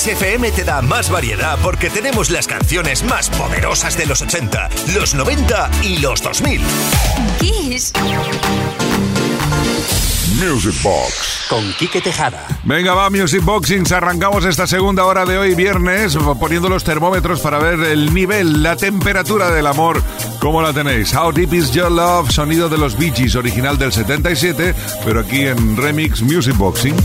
Kiss FM te da más variedad porque tenemos las canciones más poderosas de los 80, los 90 y los 2000. Kiss. Music Box con Quique Tejada. Venga, va, Music Boxings. Arrancamos esta segunda hora de hoy, viernes, poniendo los termómetros para ver el nivel, la temperatura del amor. ¿Cómo la tenéis? How Deep Is Your Love, sonido de los Bee Gees, original del 77, pero aquí en Remix Music Boxing.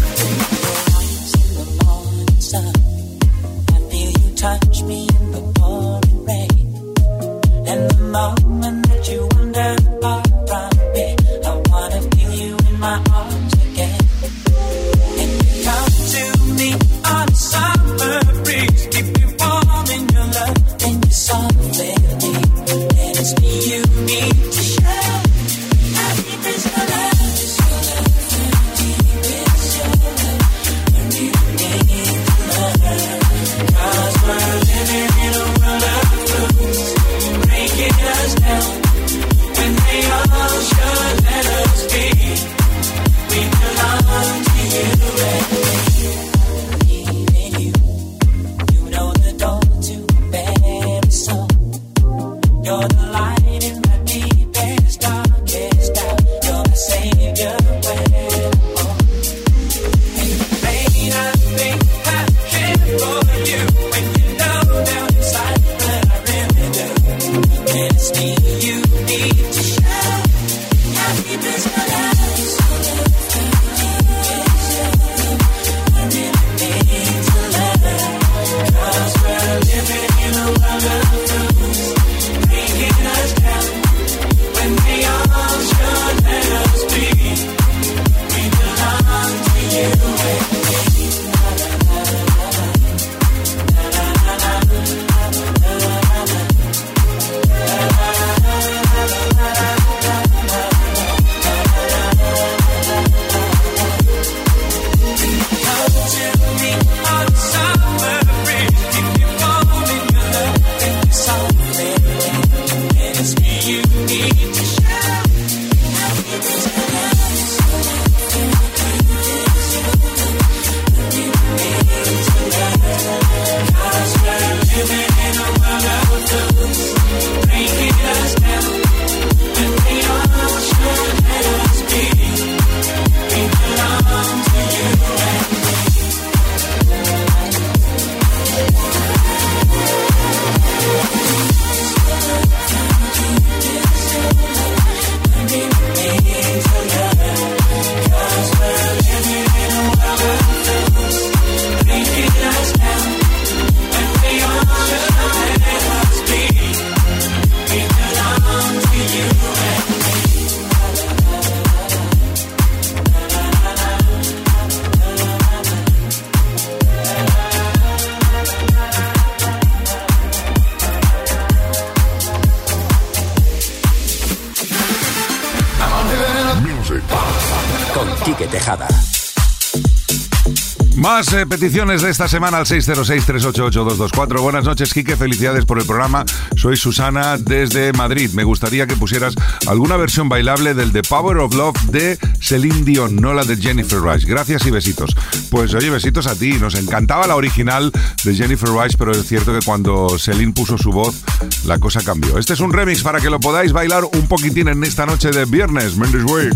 Más eh, peticiones de esta semana al 606-388-224. Buenas noches, Quique. Felicidades por el programa. Soy Susana desde Madrid. Me gustaría que pusieras alguna versión bailable del The Power of Love de Celine Dion, no la de Jennifer Rice. Gracias y besitos. Pues oye, besitos a ti. Nos encantaba la original de Jennifer Rice, pero es cierto que cuando Celine puso su voz, la cosa cambió. Este es un remix para que lo podáis bailar un poquitín en esta noche de viernes. Mendes Way.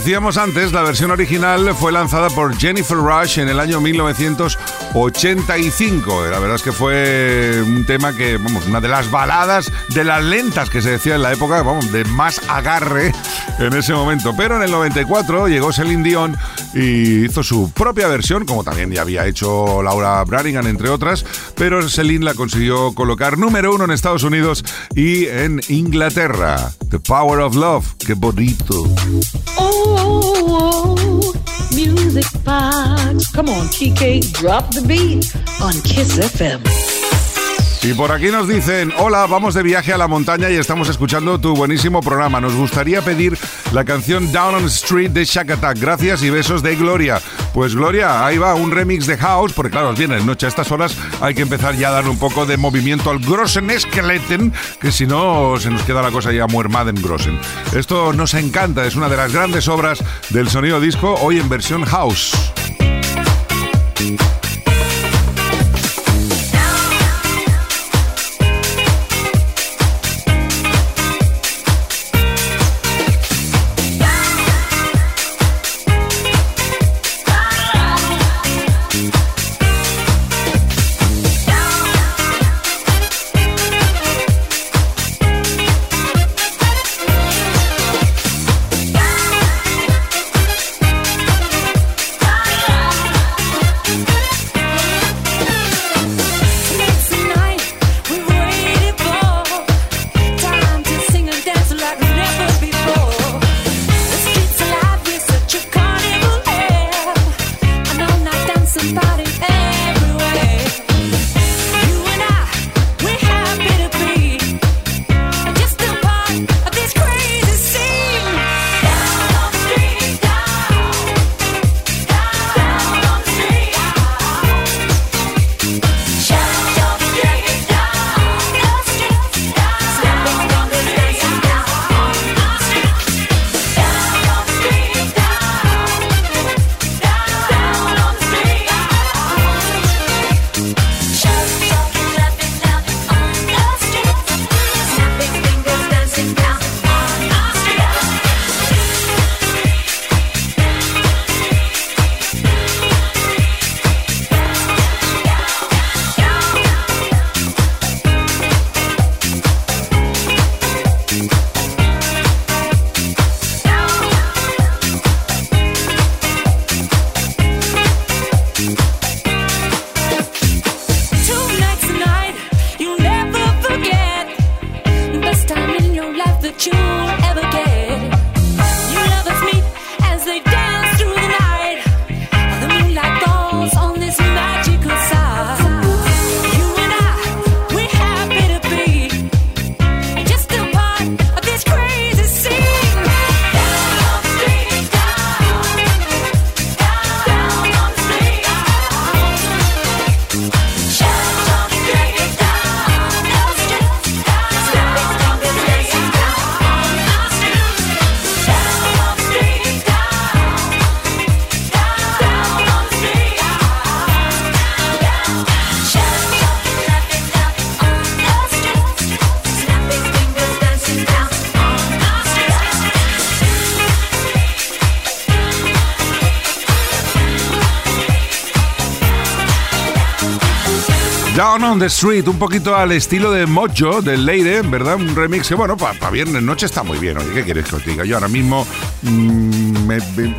Decíamos antes, la versión original fue lanzada por Jennifer Rush en el año 1985. La verdad es que fue un tema que, vamos, una de las baladas de las lentas que se decía en la época, vamos, de más agarre en ese momento. Pero en el 94 llegó Celine Dion y hizo su propia versión, como también ya había hecho Laura Branigan, entre otras, pero Celine la consiguió colocar número uno en Estados Unidos y en Inglaterra. The Power of Love, qué bonito. Oh, music box. Come on, Kike, drop the beat on Kiss FM. Y por aquí nos dicen, hola, vamos de viaje a la montaña y estamos escuchando tu buenísimo programa. Nos gustaría pedir la canción Down on Street de Shack Attack. Gracias y besos de Gloria. Pues Gloria, ahí va un remix de House, porque claro, viene noche a estas horas hay que empezar ya a dar un poco de movimiento al Grossen Skeleton, que si no se nos queda la cosa ya muermada en Grossen. Esto nos encanta, es una de las grandes obras del sonido disco, hoy en versión House. The Street, un poquito al estilo de Mojo, del Leire, ¿verdad? Un remix que, bueno, para viernes noche está muy bien. Oye, ¿qué quieres que os diga? Yo ahora mismo, mm,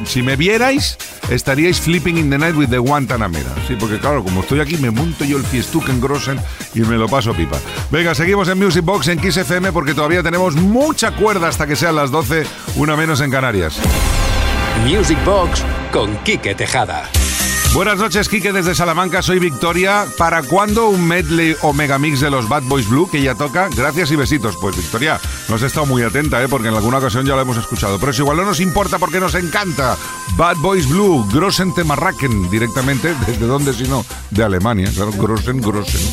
si me vierais, estaríais flipping in the night with the Guantanamera. Sí, porque claro, como estoy aquí, me monto yo el fiestuque en Grossen y me lo paso pipa. Venga, seguimos en Music Box en Kiss FM porque todavía tenemos mucha cuerda hasta que sean las 12, una menos en Canarias. Music Box con Quique Tejada. Buenas noches, Quique, desde Salamanca. Soy Victoria. ¿Para cuándo un medley o megamix de los Bad Boys Blue que ya toca? Gracias y besitos. Pues Victoria, nos he estado muy atenta, ¿eh? porque en alguna ocasión ya lo hemos escuchado. Pero eso igual no nos importa porque nos encanta. Bad Boys Blue, Grossen Temarraken, directamente. ¿Desde dónde si no? De Alemania, claro, Grossen, Grossen.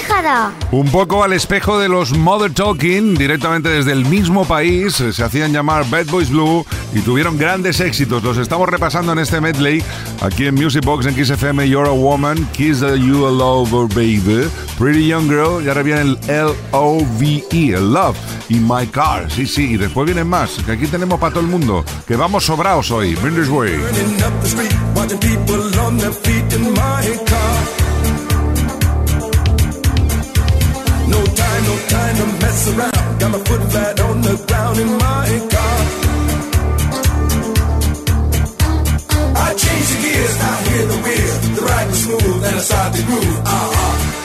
Tejada. Un poco al espejo de los Mother Talking, directamente desde el mismo país, se hacían llamar Bad Boys Blue y tuvieron grandes éxitos. Los estamos repasando en este medley aquí en Music Box en Kiss FM. You're a Woman, Kiss the You a Lover Baby, Pretty Young Girl y ahora viene el L-O-V-E, el Love y My Car. Sí, sí, y después vienen más, que aquí tenemos para todo el mundo, que vamos sobraos hoy. Bring this way. Mess around. Got my foot flat on the ground in my car. I change the gears, I hear the wheel. The ride was smooth and I start the groove. Uh-huh.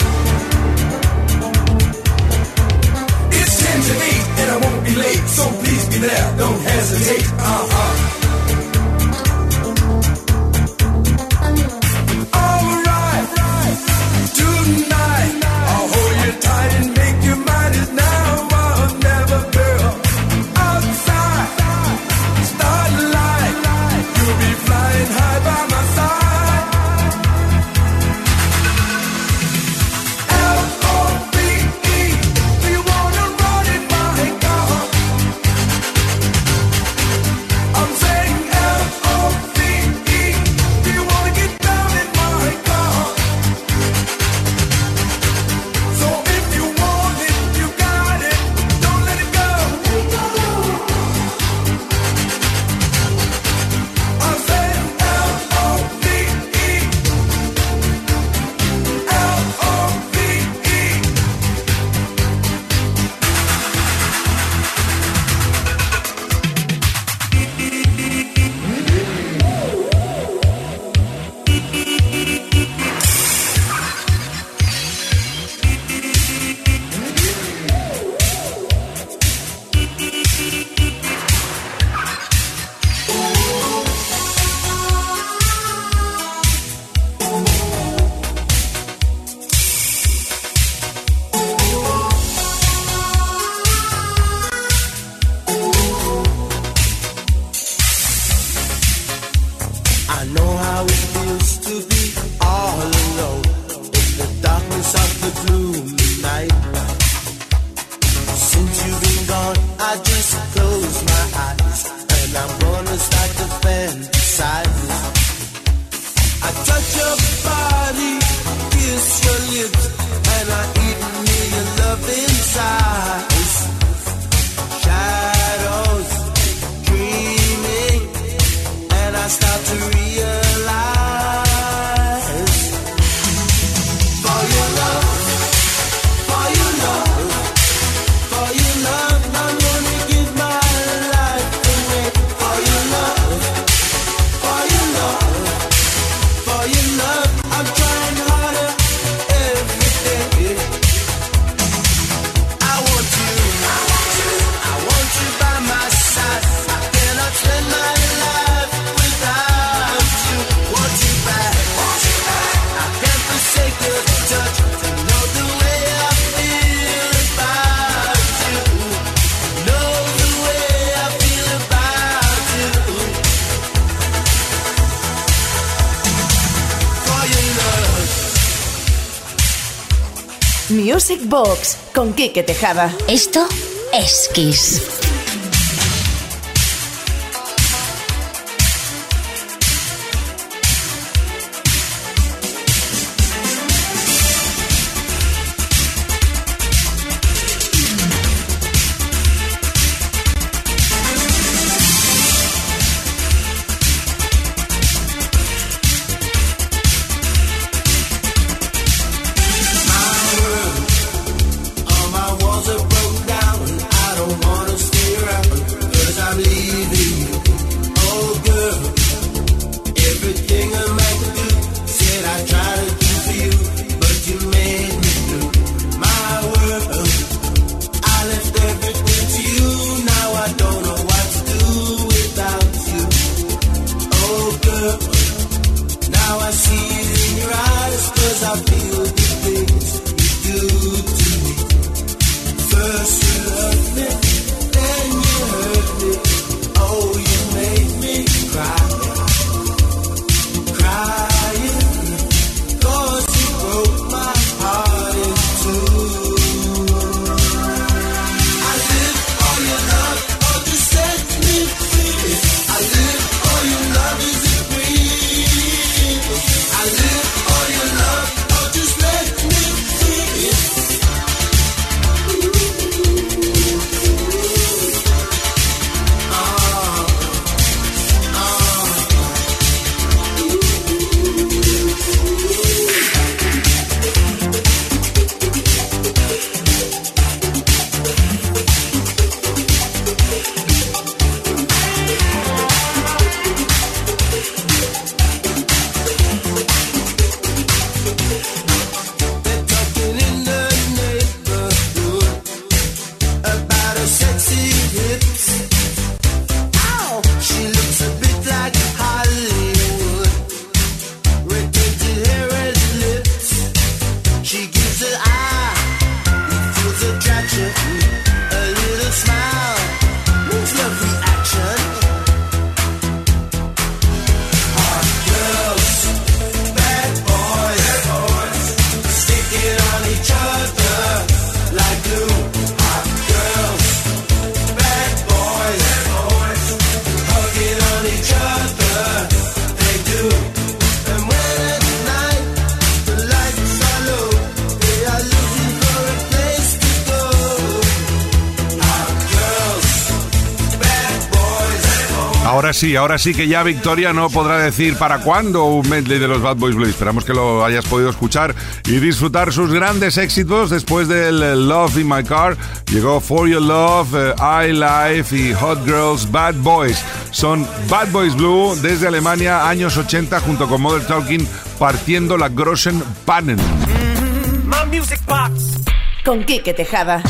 Box con Quique Tejada. Esto es Kiss. Sí, ahora sí que ya Victoria no podrá decir para cuándo un medley de los Bad Boys Blue. Esperamos que lo hayas podido escuchar y disfrutar sus grandes éxitos después del eh, Love in My Car. Llegó For Your Love, eh, I Life y Hot Girls Bad Boys. Son Bad Boys Blue desde Alemania, años 80, junto con Mother Talking, partiendo la Grossen Pannen. Con Quique Tejada.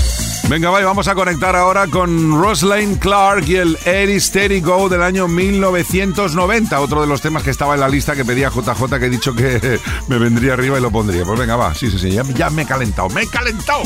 Venga, vaya, vamos a conectar ahora con Roslyn Clark y el Eddie Steady Go del año 1990. Otro de los temas que estaba en la lista que pedía JJ, que he dicho que me vendría arriba y lo pondría. Pues venga, va, sí, sí, sí, ya, ya me he calentado, me he calentado.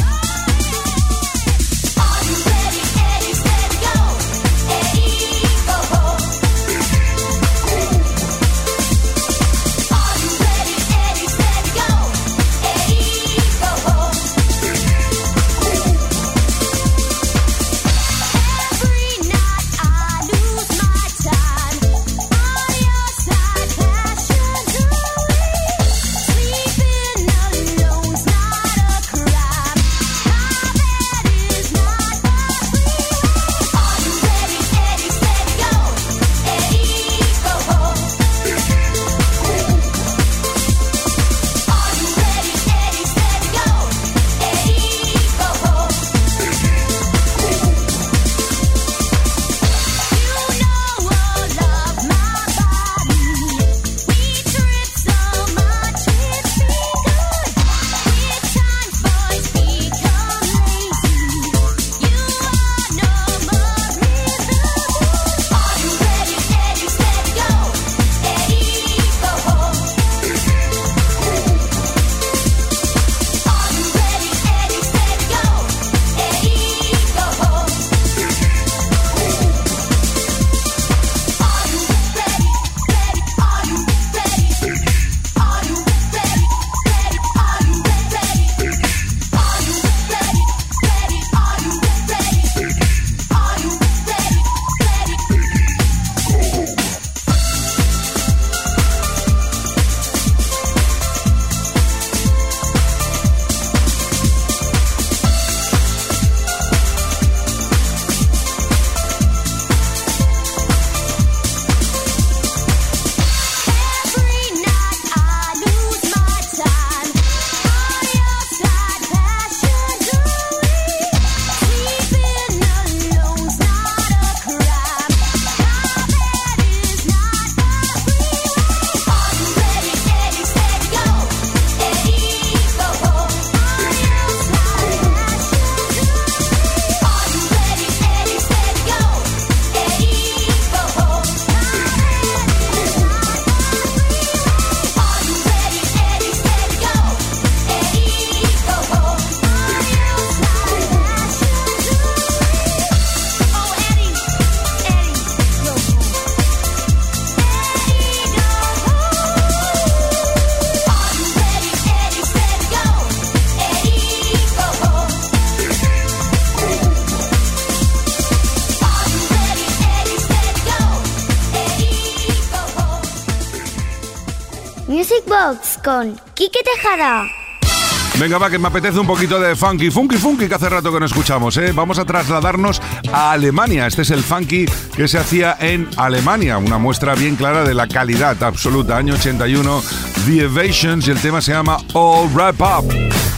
Venga, va, que me apetece un poquito de funky, funky, funky, que hace rato que no escuchamos, ¿eh? Vamos a trasladarnos a Alemania. Este es el funky que se hacía en Alemania, una muestra bien clara de la calidad absoluta. Año 81, The Evasions, y el tema se llama All Wrap Up.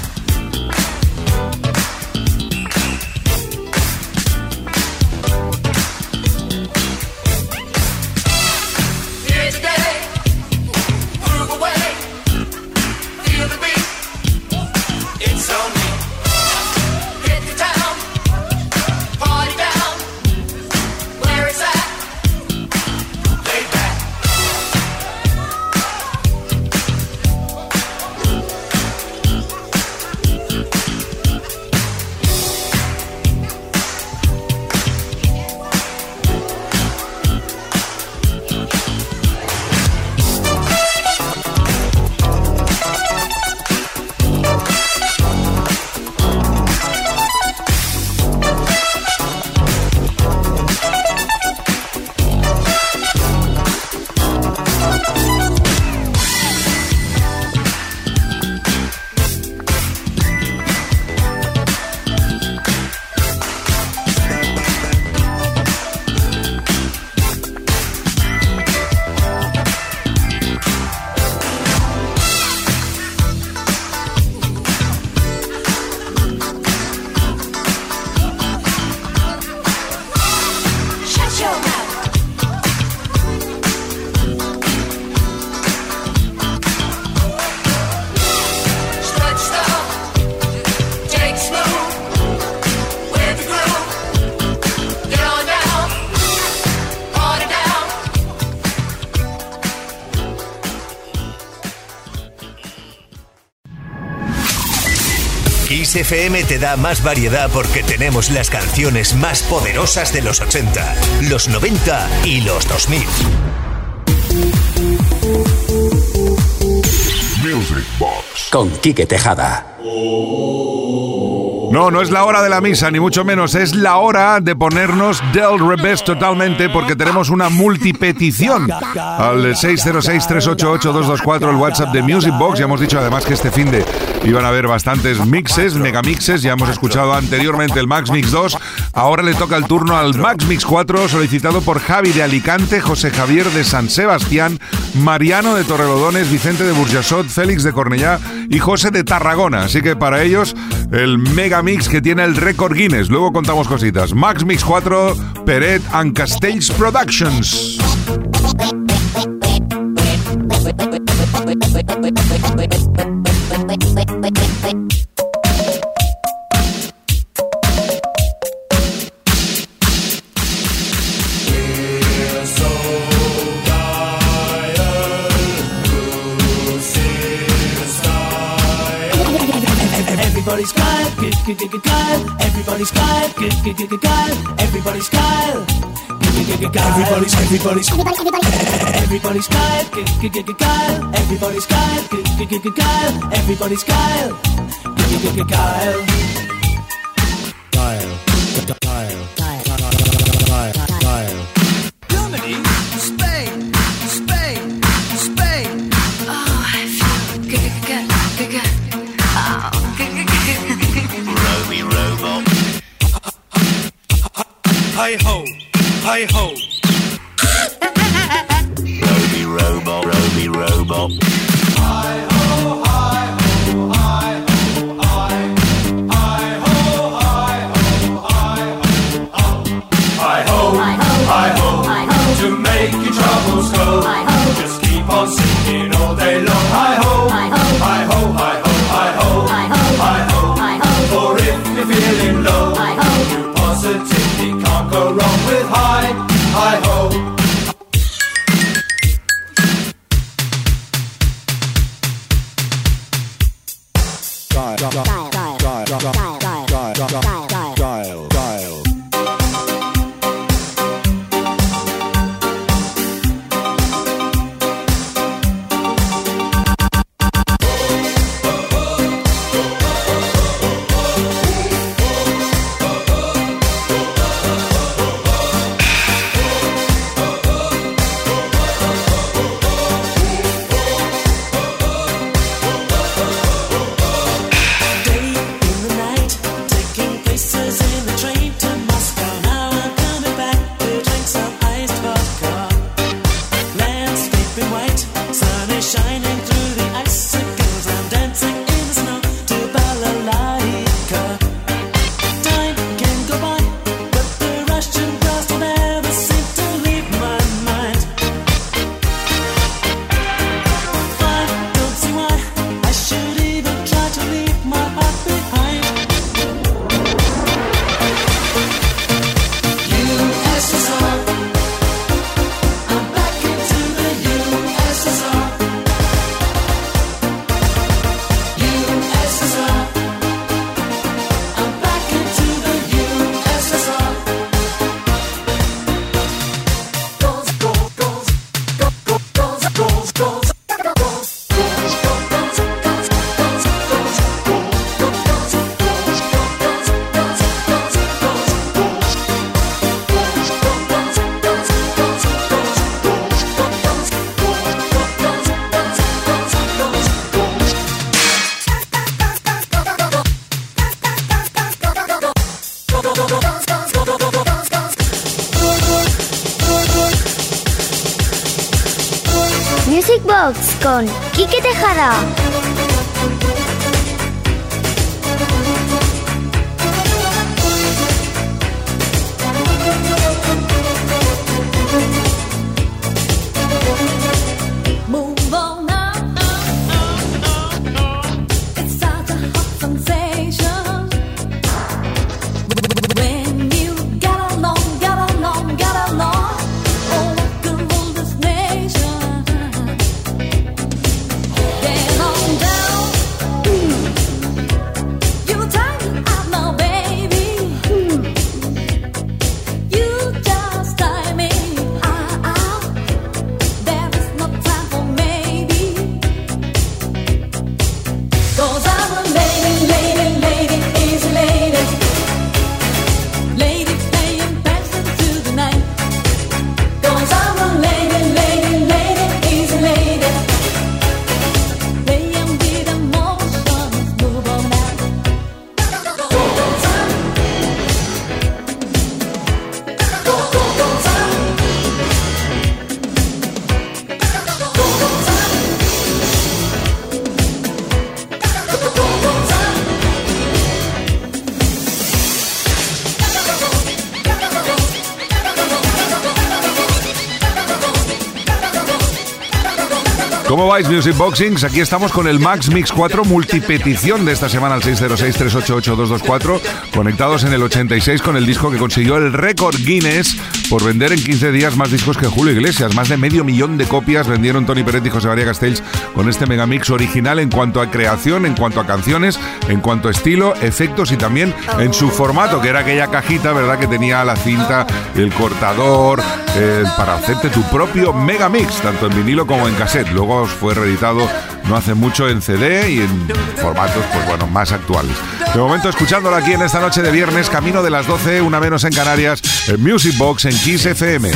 FM te da más variedad porque tenemos las canciones más poderosas de los 80, los 90 y los 2000. Music Box. Con Quique Tejada. No, no es la hora de la misa, ni mucho menos. Es la hora de ponernos del revés totalmente porque tenemos una multipetición. Al 606-388-224, el WhatsApp de Music Box. Ya hemos dicho además que este fin de iban a haber bastantes mixes, megamixes. Ya hemos escuchado anteriormente el Max Mix 2. Ahora le toca el turno al Max Mix 4, solicitado por Javi de Alicante, José Javier de San Sebastián, Mariano de Torrelodones, Vicente de Burjasot, Félix de Cornellá y José de Tarragona. Así que para ellos, el mega mix que tiene el récord Guinness. Luego contamos cositas. Max Mix 4, Peret and Castells Productions. Everybody's Kyle, good, good, good, good, Kyle. Everybody's Kyle, good, good, good, good, Kyle. Everybody's Kyle. Everybody's, everybody's, everybody's Kyle, Kyle. Everybody's Kyle, Kyle. Everybody's Kyle, Kyle. Kyle, Kyle, Kyle, Kyle, Spain, Spain, Spain. Oh, I feel good, good, good. Oh, good, good, good, good. Roby ho, hi ho. Quique ¿Cómo vais, Music Boxings? Aquí estamos con el Max Mix 4 multipetición de esta semana al 606-388-224, conectados en el 86 con el disco que consiguió el récord Guinness por vender en 15 días más discos que Julio Iglesias. Más de medio millón de copias vendieron Tony Peret y José María Castells con este megamix original en cuanto a creación, en cuanto a canciones, en cuanto a estilo, efectos y también en su formato, que era aquella cajita, ¿verdad?, que tenía la cinta, el cortador, eh, para hacerte tu propio megamix, tanto en vinilo como en cassette. Luego fue reeditado no hace mucho en CD y en formatos, pues bueno, más actuales. De momento, escuchándolo aquí en esta noche de viernes, camino de las 12, una menos en Canarias, en Music Box en Kiss FM.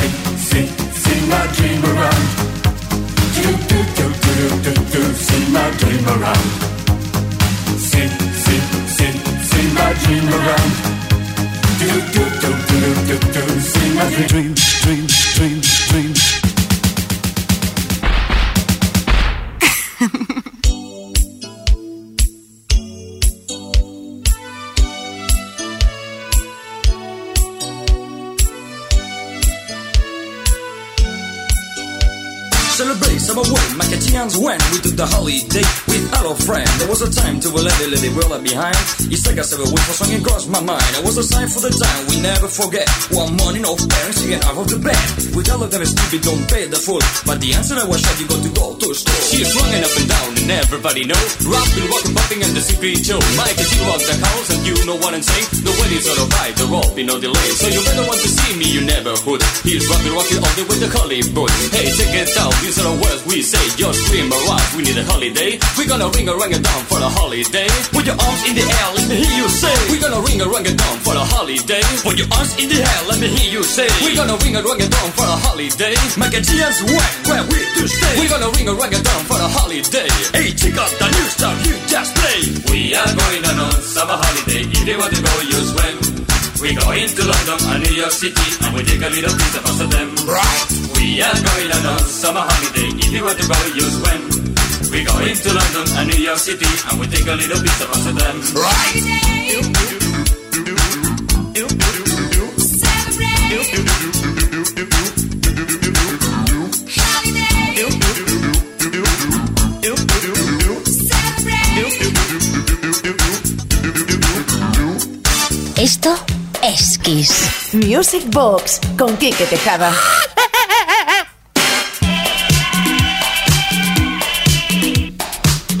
When we took the holiday. With our friend. There was a time to let the lady world behind. It's like a several weeks for song across my mind. It was a sign for the time we never forget. One morning of parents singing out of the bed. We tell them it's stupid, don't pay the full. But the answer I was shut, you got to go to a store. She's running up and down and everybody know. Rapping, walking, popping and the secret show. Mike, she rocked the house and you know what I'm saying. The wedding's all right, the rope, be no delay. So you better want to see me, you never would. He's rapping, rocking all the way to Hollywood. Hey, check it out, these are the words we say. Just scream around, we need a holiday. We're gonna ring a rang a down for the holiday. Put your arms in the air, let me hear you say. We're gonna ring a rang a down for the holiday. Put your arms in the air, let me hear you say. We're gonna ring a rang a down for the holiday. Make a chance when, where we to stay. We're gonna ring a rang a down for the holiday. Hey, check out the new stuff you just play. We are going on a summer holiday. If you want to go, you swim. We go into London and New York City and we take a little piece of Amsterdam. Right. We are going on a summer holiday. If you want to go, you swim. We go into London and New York City and we take a little piece of Amsterdam. Right. Esto es Kiss. Music Box con Quique Tejada.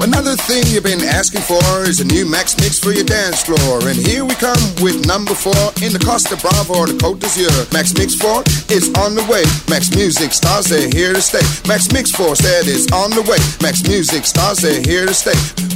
Another thing you've been asking for is a new Max Mix for your dance floor. And here we come with number four in the Costa Brava or the Côte d'Azur. Max Mix 4 is on the way. Max Music stars, they're here to stay. Max Mix 4 said it's on the way. Max Music stars, they're here to stay.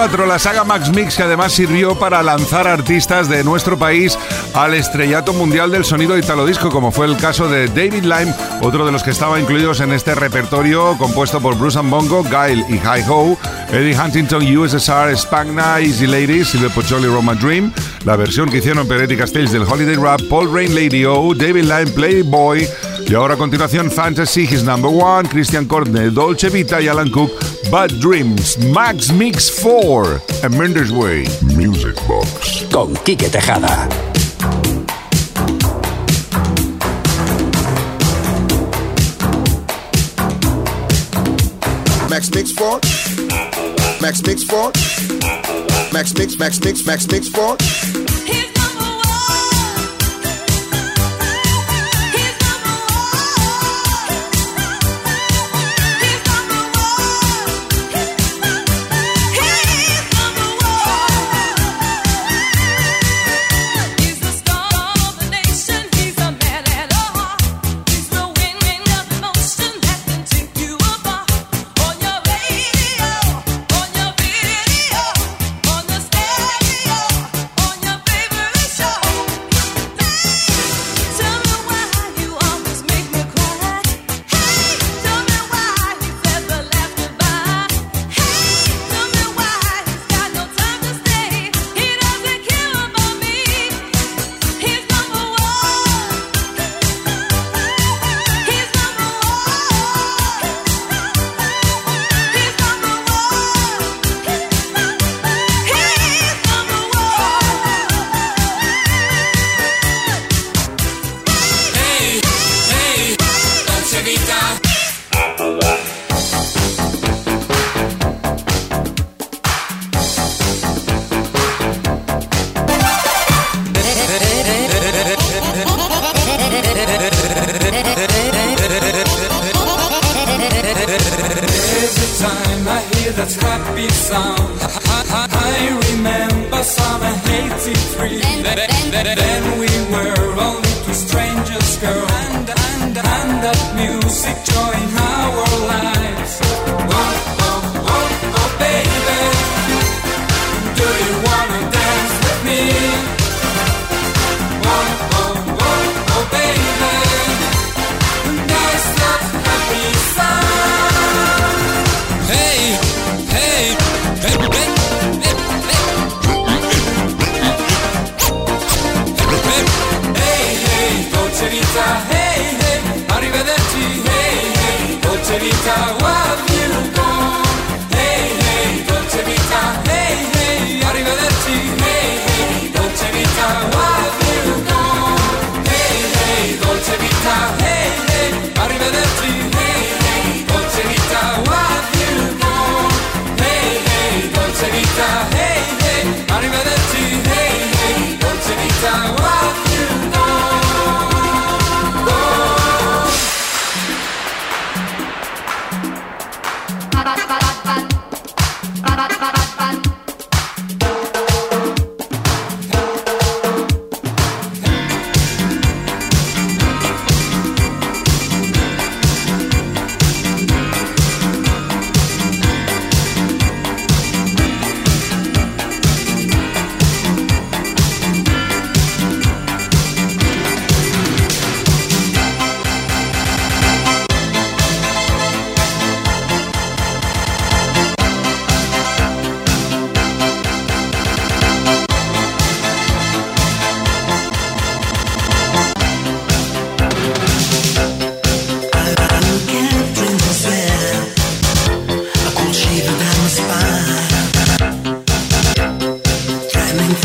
4, la saga Max Mix que además sirvió para lanzar artistas de nuestro país al estrellato mundial del sonido italo disco, como fue el caso de David Lime, otro de los que estaba incluidos en este repertorio compuesto por Bruce Bongo, Guile y Hi Ho, Eddie Huntington, USSR, Spagna, Easy Ladies, Silvio Pocholi, Roma Dream, la versión que hicieron Peretti Castells del Holiday Rap, Paul Rain Lady O, David Lime, Playboy, y ahora a continuación Fantasy, His Number One, Christian Courtney, Dolce Vita y Alan Cook, Bad Dreams, Max Mix 4, and Mendes Way, Music Box. Con Quique Tejada. Max Mix 4. Max Mix 4. Max Mix, Max Mix, Max Mix 4. Por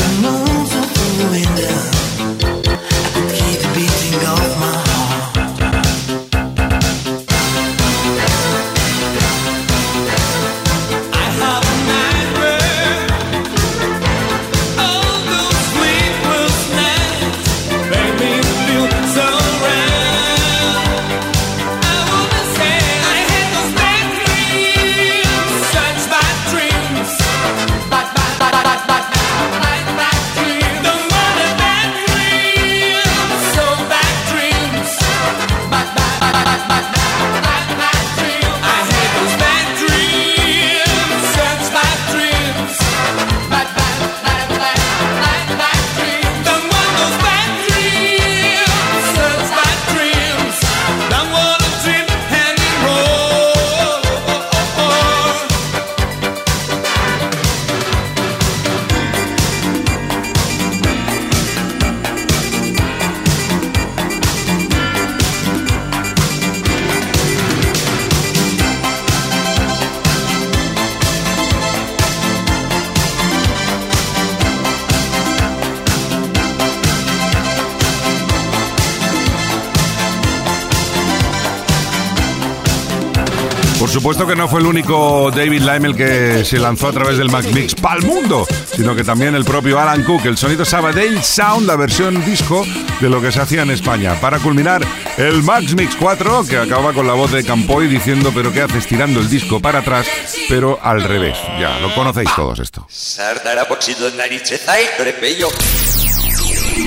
fue el único David Lime el que se lanzó a través del Max Mix para el mundo, sino que también el propio Alan Cook, el sonido Sabadell Sound, la versión disco de lo que se hacía en España. Para culminar, el Max Mix 4, que acaba con la voz de Campoy diciendo, pero ¿qué haces tirando el disco para atrás, pero al revés? Ya, lo conocéis todos esto.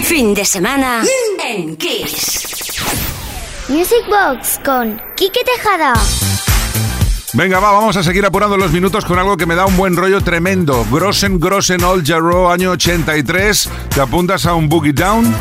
Fin de semana en Kiss. Music Box con Quique Tejada. Venga, va, vamos a seguir apurando los minutos con algo que me da un buen rollo tremendo. Grossen Grossen Old Jarrow, año 83. ¿Te apuntas a un Boogie Down?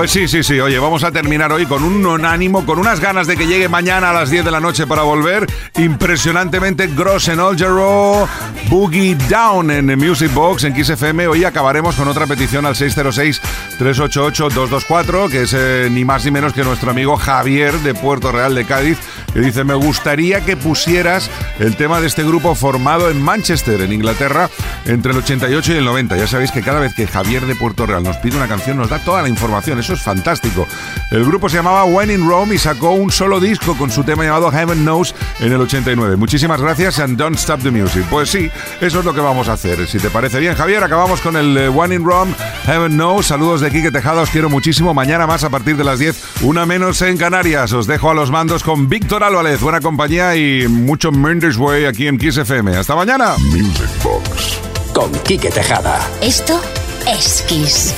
Pues sí, sí, sí. Oye, vamos a terminar hoy con un ánimo, con unas ganas de que llegue mañana a las 10 de la noche para volver. Impresionantemente Gross en Olgero, Boogie Down en Music Box en Kiss FM. Hoy acabaremos con otra petición al 606-388-224, que es eh, ni más ni menos que nuestro amigo Javier de Puerto Real de Cádiz, que dice, me gustaría que pusieras el tema de este grupo formado en Manchester, en Inglaterra, entre el 88 y el 90. Ya sabéis que cada vez que Javier de Puerto Real nos pide una canción, nos da toda la información. Eso es fantástico. El grupo se llamaba When in Rome y sacó un solo disco con su tema llamado Heaven Knows en el 89. Muchísimas gracias and don't stop the music. Pues sí, eso es lo que vamos a hacer. Si te parece bien, Javier, acabamos con el eh, One in Rome, Heaven Knows. Saludos de Quique Tejada, os quiero muchísimo. Mañana más a partir de las 10, una menos en Canarias. Os dejo a los mandos con Víctor Álvarez. Buena compañía y mucho Mendes Way aquí en Kiss FM. Hasta mañana. Music Box con Quique Tejada. Esto es Kiss.